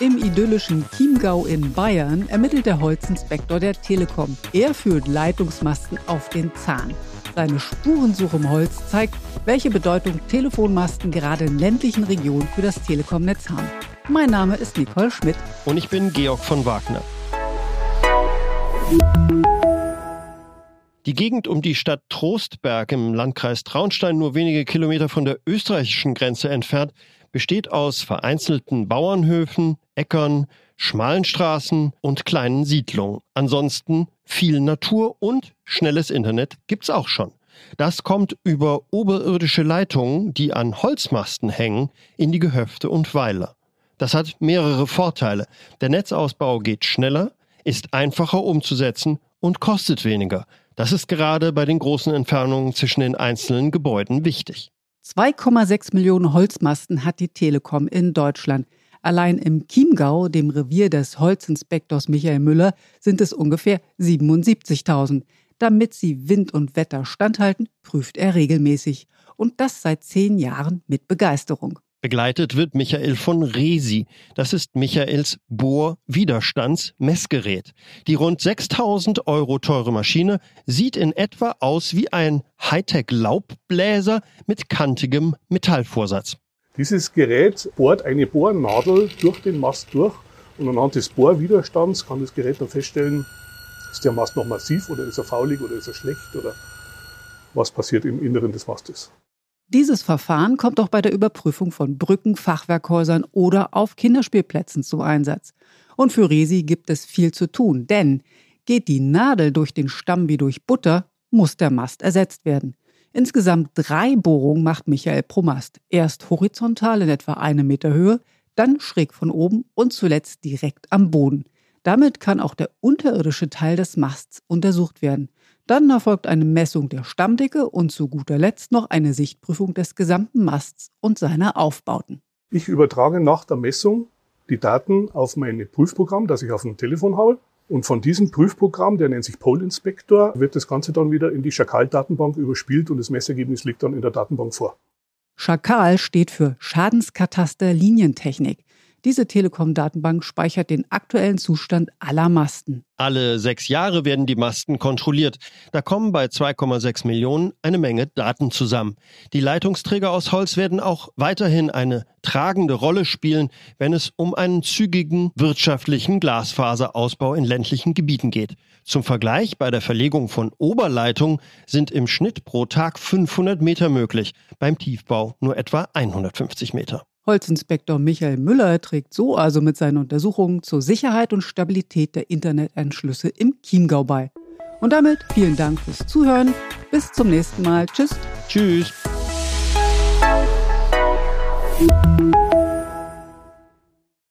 Im idyllischen Chiemgau in Bayern ermittelt der Holzinspektor der Telekom. Er führt Leitungsmasten auf den Zahn. Seine Spurensuche im Holz zeigt, welche Bedeutung Telefonmasten gerade in ländlichen Regionen für das Telekom-Netz haben. Mein Name ist Nicole Schmidt. Und ich bin Georg von Wagner. Die Gegend um die Stadt Trostberg im Landkreis Traunstein, nur wenige Kilometer von der österreichischen Grenze entfernt, besteht aus vereinzelten Bauernhöfen, Äckern, schmalen Straßen und kleinen Siedlungen. Ansonsten viel Natur und schnelles Internet gibt's auch schon. Das kommt über oberirdische Leitungen, die an Holzmasten hängen, in die Gehöfte und Weiler. Das hat mehrere Vorteile. Der Netzausbau geht schneller, ist einfacher umzusetzen und kostet weniger. Das ist gerade bei den großen Entfernungen zwischen den einzelnen Gebäuden wichtig. 2,6 Millionen Holzmasten hat die Telekom in Deutschland. Allein im Chiemgau, dem Revier des Holzinspektors Michael Müller, sind es ungefähr 77.000. Damit sie Wind und Wetter standhalten, prüft er regelmäßig. Und das seit zehn Jahren mit Begeisterung. Begleitet wird Michael von Resi. Das ist Michaels Bohrwiderstandsmessgerät. Die rund 6000 Euro teure Maschine sieht in etwa aus wie ein Hightech-Laubbläser mit kantigem Metallvorsatz. Dieses Gerät bohrt eine Bohrnadel durch den Mast durch und anhand des Bohrwiderstands kann das Gerät dann feststellen, ist der Mast noch massiv oder ist er faulig oder ist er schlecht oder was passiert im Inneren des Mastes. Dieses Verfahren kommt auch bei der Überprüfung von Brücken, Fachwerkhäusern oder auf Kinderspielplätzen zum Einsatz. Und für Resi gibt es viel zu tun, denn geht die Nadel durch den Stamm wie durch Butter, muss der Mast ersetzt werden. Insgesamt drei Bohrungen macht Michael pro Mast. Erst horizontal in etwa eine Meter Höhe, dann schräg von oben und zuletzt direkt am Boden. Damit kann auch der unterirdische Teil des Masts untersucht werden. Dann erfolgt eine Messung der Stammdicke und zu guter Letzt noch eine Sichtprüfung des gesamten Masts und seiner Aufbauten. Ich übertrage nach der Messung die Daten auf mein Prüfprogramm, das ich auf dem Telefon habe. Und von diesem Prüfprogramm, der nennt sich Pole Inspector, wird das Ganze dann wieder in die Schakal-Datenbank überspielt und das Messergebnis liegt dann in der Datenbank vor. Schakal steht für Schadenskataster Linientechnik. Diese Telekom-Datenbank speichert den aktuellen Zustand aller Masten. Alle sechs Jahre werden die Masten kontrolliert. Da kommen bei 2,6 Millionen eine Menge Daten zusammen. Die Leitungsträger aus Holz werden auch weiterhin eine tragende Rolle spielen, wenn es um einen zügigen wirtschaftlichen Glasfaserausbau in ländlichen Gebieten geht. Zum Vergleich, bei der Verlegung von Oberleitungen sind im Schnitt pro Tag 500 Meter möglich, beim Tiefbau nur etwa 150 Meter. Holzinspektor Michael Müller trägt so also mit seinen Untersuchungen zur Sicherheit und Stabilität der Internetanschlüsse im Chiemgau bei. Und damit vielen Dank fürs Zuhören. Bis zum nächsten Mal. Tschüss. Tschüss.